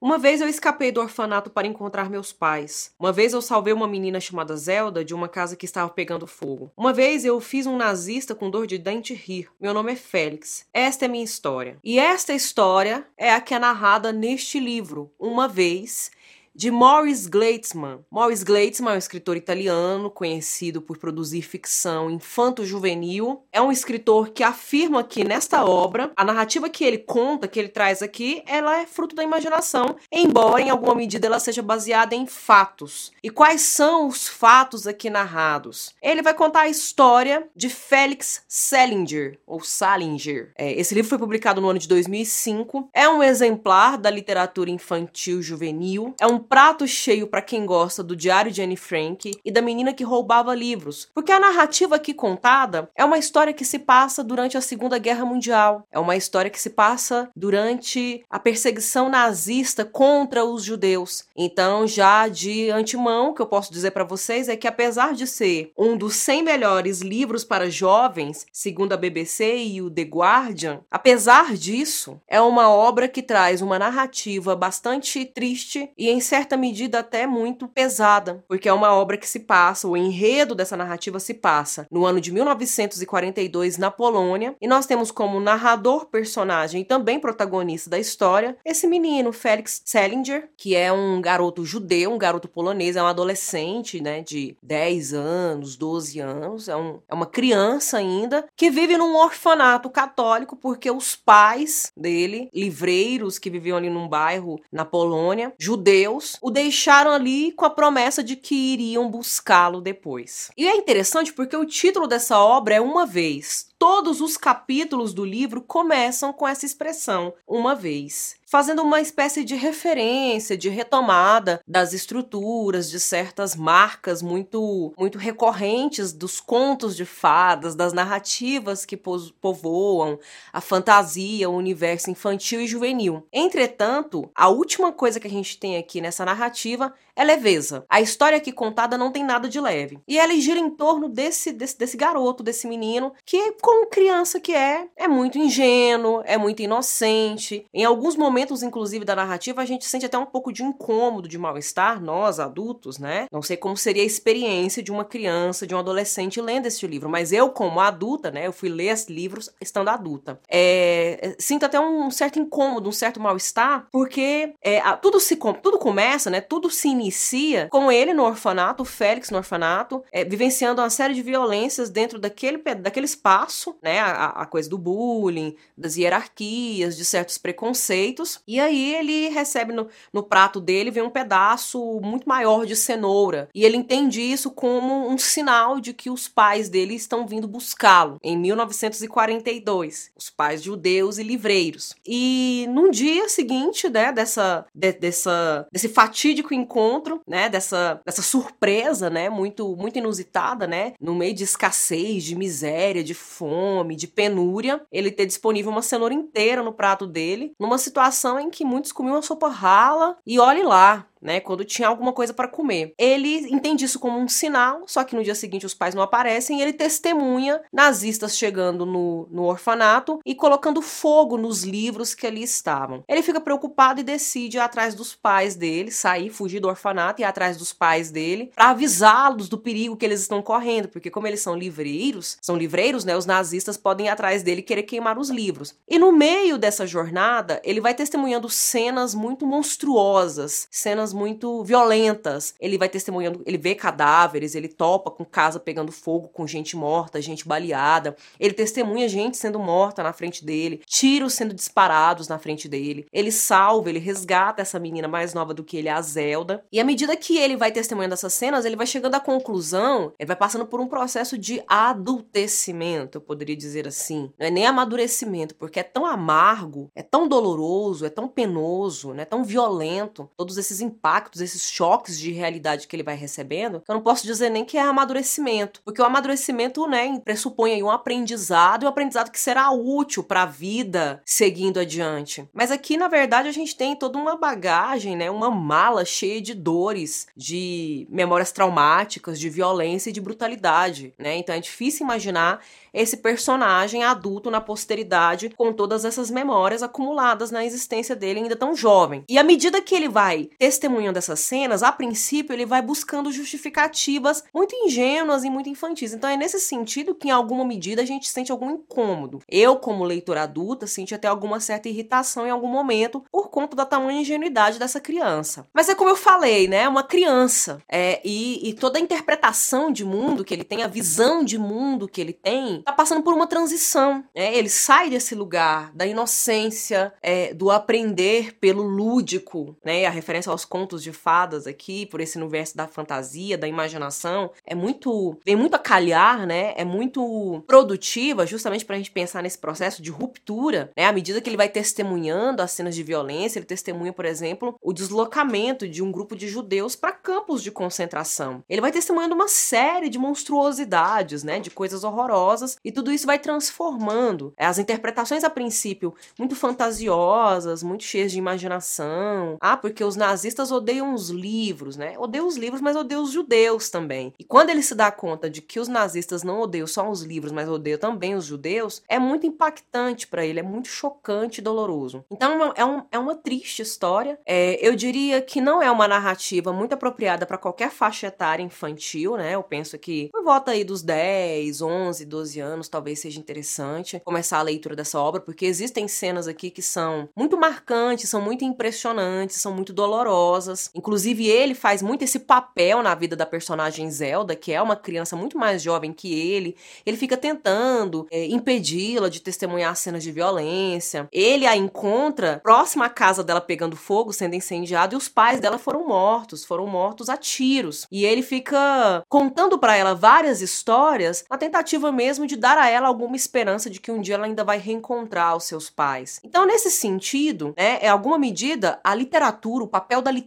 Uma vez eu escapei do orfanato para encontrar meus pais. Uma vez eu salvei uma menina chamada Zelda de uma casa que estava pegando fogo. Uma vez eu fiz um nazista com dor de dente rir. Meu nome é Félix. Esta é minha história. E esta história é a que é narrada neste livro, Uma Vez, de Morris Gleitzman. Morris Gleitzman é um escritor italiano conhecido por produzir ficção infanto-juvenil. É um escritor que afirma que nesta obra, a narrativa que ele conta, que ele traz aqui, ela é fruto da imaginação, embora em alguma medida ela seja baseada em fatos. E quais são os fatos aqui narrados? Ele vai contar a história de Felix Salinger, ou Salinger. É, esse livro foi publicado no ano de 2005. É um exemplar da literatura infantil juvenil. É um prato cheio para quem gosta do Diário de Anne Frank e da menina que roubava livros, porque a narrativa aqui contada é uma história que se passa durante a Segunda Guerra Mundial, é uma história que se passa durante a perseguição nazista contra os judeus. Então, já de antemão, o que eu posso dizer para vocês é que apesar de ser um dos 100 melhores livros para jovens, segundo a BBC e o The Guardian, apesar disso, é uma obra que traz uma narrativa bastante triste e em certa medida até muito pesada, porque é uma obra que se passa, o enredo dessa narrativa se passa no ano de 1942 na Polônia, e nós temos como narrador, personagem e também protagonista da história esse menino, Felix Selinger, que é um garoto judeu, um garoto polonês, é um adolescente, né, de 10 anos, 12 anos, é, um, é uma criança ainda, que vive num orfanato católico porque os pais dele, livreiros que viviam ali num bairro na Polônia, judeus, o deixaram ali com a promessa de que iriam buscá-lo depois. E é interessante porque o título dessa obra é Uma Vez. Todos os capítulos do livro começam com essa expressão, uma vez fazendo uma espécie de referência, de retomada das estruturas, de certas marcas muito, muito recorrentes dos contos de fadas, das narrativas que povoam a fantasia, o universo infantil e juvenil. Entretanto, a última coisa que a gente tem aqui nessa narrativa é leveza. A história aqui contada não tem nada de leve. E ela gira em torno desse, desse, desse garoto, desse menino, que, como criança que é, é muito ingênuo, é muito inocente. Em alguns momentos, inclusive, da narrativa, a gente sente até um pouco de incômodo, de mal-estar, nós, adultos, né? Não sei como seria a experiência de uma criança, de um adolescente lendo este livro, mas eu, como adulta, né? Eu fui ler esses livros estando adulta. É, sinto até um certo incômodo, um certo mal-estar, porque é, tudo se tudo começa, né? Tudo se inicia inicia com ele no orfanato, o Félix no orfanato, é, vivenciando uma série de violências dentro daquele, daquele espaço, né? A, a, coisa do bullying, das hierarquias, de certos preconceitos. E aí ele recebe no, no prato dele, vem um pedaço muito maior de cenoura. E ele entende isso como um sinal de que os pais dele estão vindo buscá-lo em 1942. Os pais judeus e livreiros. E no dia seguinte, né, dessa, de, dessa, desse fatídico encontro, encontro, né, dessa, dessa surpresa, né, muito, muito inusitada, né, no meio de escassez, de miséria, de fome, de penúria, ele ter disponível uma cenoura inteira no prato dele, numa situação em que muitos comiam uma sopa rala e olhe lá, né, quando tinha alguma coisa para comer. Ele entende isso como um sinal, só que no dia seguinte os pais não aparecem e ele testemunha nazistas chegando no, no orfanato e colocando fogo nos livros que ali estavam. Ele fica preocupado e decide ir atrás dos pais dele, sair, fugir do orfanato e ir atrás dos pais dele para avisá-los do perigo que eles estão correndo, porque como eles são livreiros, são livreiros, né, os nazistas podem ir atrás dele e querer queimar os livros. E no meio dessa jornada, ele vai testemunhando cenas muito monstruosas, cenas cenas muito violentas. Ele vai testemunhando, ele vê cadáveres, ele topa com casa pegando fogo, com gente morta, gente baleada. Ele testemunha gente sendo morta na frente dele, tiros sendo disparados na frente dele. Ele salva, ele resgata essa menina mais nova do que ele, a Zelda. E à medida que ele vai testemunhando essas cenas, ele vai chegando à conclusão, ele vai passando por um processo de adultecimento, eu poderia dizer assim. Não é nem amadurecimento, porque é tão amargo, é tão doloroso, é tão penoso, né, tão violento, todos esses impactos, esses choques de realidade que ele vai recebendo, eu não posso dizer nem que é amadurecimento, porque o amadurecimento, né, pressupõe aí um aprendizado, e um aprendizado que será útil para a vida seguindo adiante. Mas aqui, na verdade, a gente tem toda uma bagagem, né, uma mala cheia de dores, de memórias traumáticas, de violência e de brutalidade, né? Então é difícil imaginar esse personagem adulto na posteridade com todas essas memórias acumuladas na existência dele ainda tão jovem. E à medida que ele vai testemunhando essas cenas, a princípio ele vai buscando justificativas muito ingênuas e muito infantis. Então é nesse sentido que em alguma medida a gente sente algum incômodo. Eu, como leitor adulta, senti até alguma certa irritação em algum momento por conta da tamanha ingenuidade dessa criança. Mas é como eu falei, né? Uma criança. É, e, e toda a interpretação de mundo que ele tem, a visão de mundo que ele tem, tá passando por uma transição. Né? Ele sai desse lugar da inocência, é, do aprender pelo lúdico, né? A referência aos contos de fadas aqui, por esse universo da fantasia, da imaginação, é muito. vem muito a calhar, né? É muito produtiva, justamente pra gente pensar nesse processo de ruptura, né? À medida que ele vai testemunhando as cenas de violência, ele testemunha, por exemplo, o deslocamento de um grupo de judeus para campos de concentração. Ele vai testemunhando uma série de monstruosidades, né? De coisas horrorosas e tudo isso vai transformando. As interpretações, a princípio, muito fantasiosas, muito cheias de imaginação. Ah, porque os nazistas odeiam os livros, né? Odeiam os livros, mas odeiam os judeus também. E quando ele se dá conta de que os nazistas não odeiam só os livros, mas odeiam também os judeus, é muito impactante para ele, é muito chocante e doloroso. Então é, um, é uma triste história. É, eu diria que não é uma narrativa muito apropriada para qualquer faixa etária infantil, né? Eu penso que por volta aí dos 10, 11, 12 anos, talvez seja interessante começar a leitura dessa obra, porque existem cenas aqui que são muito marcantes, são muito impressionantes, são muito dolorosas. Inclusive, ele faz muito esse papel na vida da personagem Zelda, que é uma criança muito mais jovem que ele. Ele fica tentando é, impedi-la de testemunhar cenas de violência. Ele a encontra próxima à casa dela pegando fogo, sendo incendiado, e os pais dela foram mortos, foram mortos a tiros. E ele fica contando para ela várias histórias na tentativa mesmo de dar a ela alguma esperança de que um dia ela ainda vai reencontrar os seus pais. Então, nesse sentido, né, é alguma medida a literatura, o papel da literatura,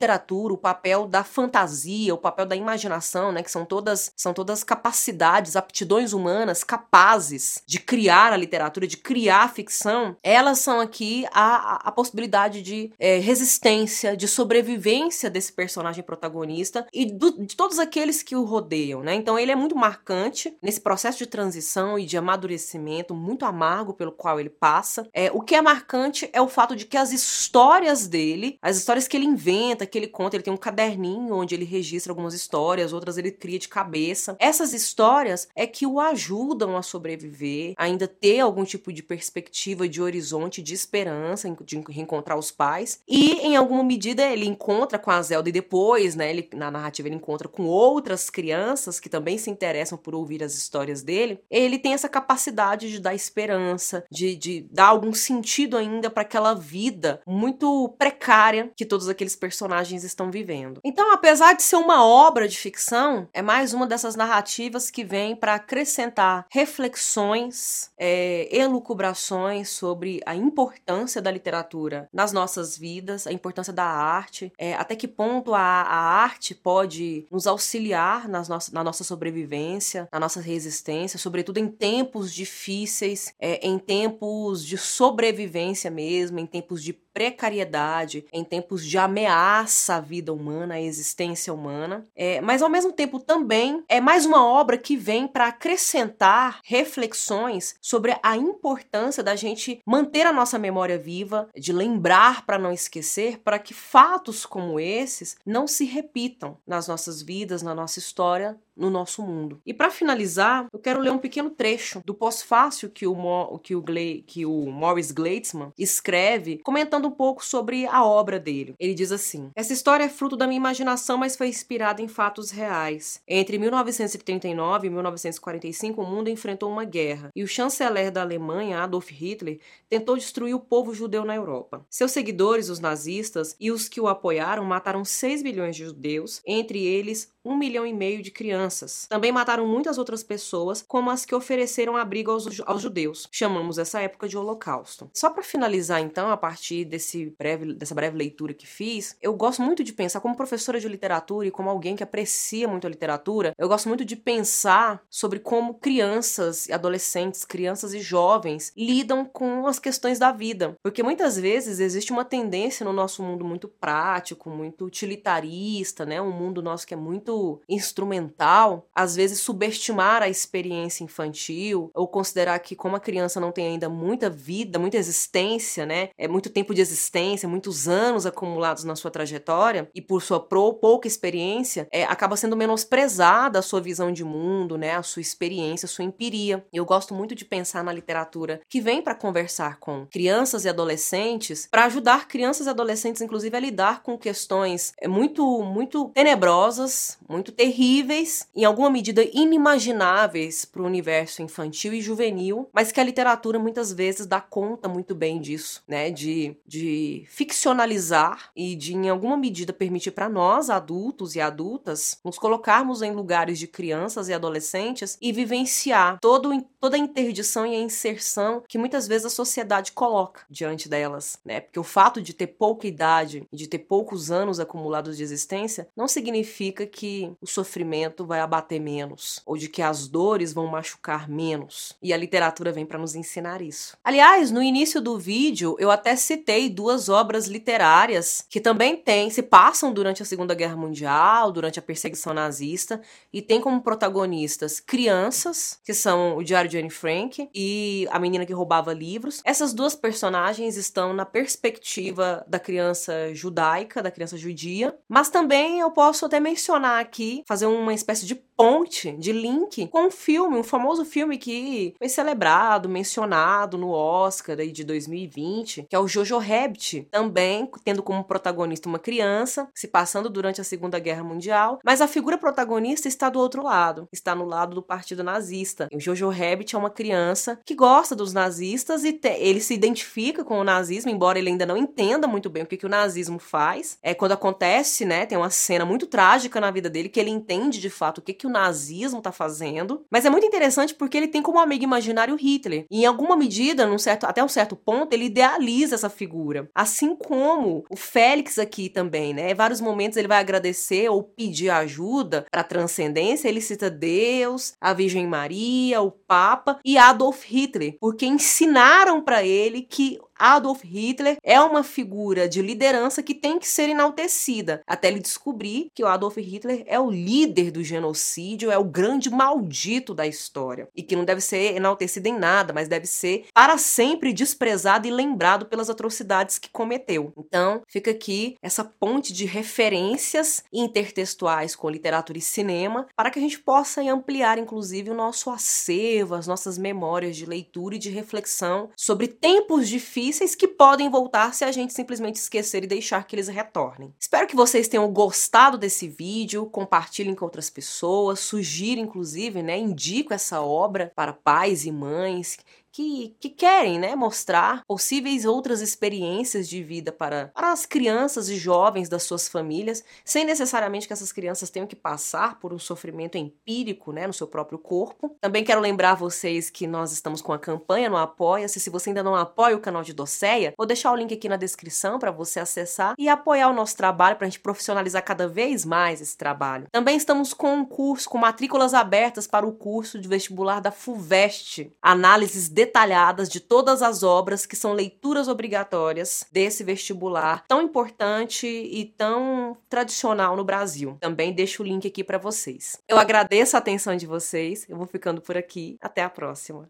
o papel da fantasia, o papel da imaginação, né, que são todas são todas capacidades, aptidões humanas capazes de criar a literatura, de criar a ficção, elas são aqui a, a possibilidade de é, resistência, de sobrevivência desse personagem protagonista e do, de todos aqueles que o rodeiam, né? Então ele é muito marcante nesse processo de transição e de amadurecimento muito amargo pelo qual ele passa. É, o que é marcante é o fato de que as histórias dele, as histórias que ele inventa, que ele conta, ele tem um caderninho onde ele registra algumas histórias, outras ele cria de cabeça. Essas histórias é que o ajudam a sobreviver, ainda ter algum tipo de perspectiva, de horizonte, de esperança, de reencontrar os pais. E, em alguma medida, ele encontra com a Zelda e depois, né, ele, na narrativa, ele encontra com outras crianças que também se interessam por ouvir as histórias dele. Ele tem essa capacidade de dar esperança, de, de dar algum sentido ainda para aquela vida muito precária que todos aqueles personagens estão vivendo. Então, apesar de ser uma obra de ficção, é mais uma dessas narrativas que vem para acrescentar reflexões, é, elucubrações sobre a importância da literatura nas nossas vidas, a importância da arte, é, até que ponto a, a arte pode nos auxiliar nas no na nossa sobrevivência, na nossa resistência, sobretudo em tempos difíceis, é, em tempos de sobrevivência mesmo, em tempos de precariedade, em tempos de ameaça à vida humana, à existência humana. É, mas ao mesmo tempo também é mais uma obra que vem para acrescentar reflexões sobre a importância da gente manter a nossa memória viva, de lembrar para não esquecer, para que fatos como esses não se repitam nas nossas vidas, na nossa história, no nosso mundo. E para finalizar, eu quero ler um pequeno trecho do pós-fácil que o, Mo, que, o que o Morris Gleitzman escreve, comentando um pouco sobre a obra dele. Ele diz assim: Essa história é fruto da minha imaginação, mas foi inspirada em fatos reais. Entre 1939 e 1945, o mundo enfrentou uma guerra e o chanceler da Alemanha, Adolf Hitler, tentou destruir o povo judeu na Europa. Seus seguidores, os nazistas, e os que o apoiaram mataram 6 milhões de judeus, entre eles um milhão e meio de crianças. Também mataram muitas outras pessoas, como as que ofereceram abrigo aos, aos judeus. Chamamos essa época de Holocausto. Só para finalizar, então, a partir desse breve, dessa breve leitura que fiz, eu gosto muito de pensar, como professora de literatura e como alguém que aprecia muito a literatura, eu gosto muito de pensar sobre como crianças e adolescentes, crianças e jovens lidam com as questões da vida. Porque muitas vezes existe uma tendência no nosso mundo muito prático, muito utilitarista, né? Um mundo nosso que é muito instrumental, às vezes subestimar a experiência infantil ou considerar que como a criança não tem ainda muita vida, muita existência, né? É muito tempo de existência, muitos anos acumulados na sua trajetória e por sua pouca experiência, é, acaba sendo menosprezada a sua visão de mundo, né? A sua experiência, a sua empiria. Eu gosto muito de pensar na literatura que vem para conversar com crianças e adolescentes, para ajudar crianças e adolescentes, inclusive, a lidar com questões é, muito, muito tenebrosas, muito terríveis, em alguma medida inimagináveis para o universo infantil e juvenil, mas que a literatura muitas vezes dá conta muito bem disso, né? De, de ficcionalizar e de, em alguma medida, permitir para nós, adultos e adultas, nos colocarmos em lugares de crianças e adolescentes e vivenciar todo, toda a interdição e a inserção que muitas vezes a sociedade coloca diante delas, né? Porque o fato de ter pouca idade e de ter poucos anos acumulados de existência não significa que o sofrimento vai abater menos ou de que as dores vão machucar menos. E a literatura vem para nos ensinar isso. Aliás, no início do vídeo eu até citei duas obras literárias que também têm, se passam durante a Segunda Guerra Mundial, durante a perseguição nazista e tem como protagonistas crianças, que são o Diário de Anne Frank e a menina que roubava livros. Essas duas personagens estão na perspectiva da criança judaica, da criança judia, mas também eu posso até mencionar aqui, fazer uma espécie de ponte, de link com um filme, um famoso filme que foi celebrado, mencionado no Oscar aí de 2020, que é o Jojo Rabbit, também tendo como protagonista uma criança, se passando durante a Segunda Guerra Mundial, mas a figura protagonista está do outro lado, está no lado do Partido Nazista. E o Jojo Rabbit é uma criança que gosta dos nazistas e te, ele se identifica com o nazismo, embora ele ainda não entenda muito bem o que, que o nazismo faz. É quando acontece, né, tem uma cena muito trágica na vida dele que ele entende de fato o que, que o nazismo está fazendo. Mas é muito interessante porque ele tem como amigo imaginário Hitler. E em alguma medida, num certo, até um certo ponto, ele idealiza essa figura. Assim como o Félix aqui também, né? Em vários momentos ele vai agradecer ou pedir ajuda para transcendência. Ele cita Deus, a Virgem Maria, o Papa e Adolf Hitler, porque ensinaram para ele que Adolf Hitler é uma figura de liderança que tem que ser enaltecida, até ele descobrir que o Adolf Hitler é o líder do genocídio, é o grande maldito da história e que não deve ser enaltecido em nada, mas deve ser para sempre desprezado e lembrado pelas atrocidades que cometeu. Então, fica aqui essa ponte de referências intertextuais com literatura e cinema para que a gente possa ampliar, inclusive, o nosso acervo, as nossas memórias de leitura e de reflexão sobre tempos difíceis difíceis que podem voltar se a gente simplesmente esquecer e deixar que eles retornem. Espero que vocês tenham gostado desse vídeo, compartilhem com outras pessoas, sugiro inclusive, né, indico essa obra para pais e mães que, que querem né, mostrar possíveis outras experiências de vida para, para as crianças e jovens das suas famílias, sem necessariamente que essas crianças tenham que passar por um sofrimento empírico né, no seu próprio corpo. Também quero lembrar vocês que nós estamos com a campanha no Apoia-se. Se você ainda não apoia o canal de Doceia, vou deixar o link aqui na descrição para você acessar e apoiar o nosso trabalho para a gente profissionalizar cada vez mais esse trabalho. Também estamos com um curso, com matrículas abertas para o curso de vestibular da FUVEST, análises de detalhadas de todas as obras que são leituras obrigatórias desse vestibular tão importante e tão tradicional no Brasil. Também deixo o link aqui para vocês. Eu agradeço a atenção de vocês. Eu vou ficando por aqui. Até a próxima.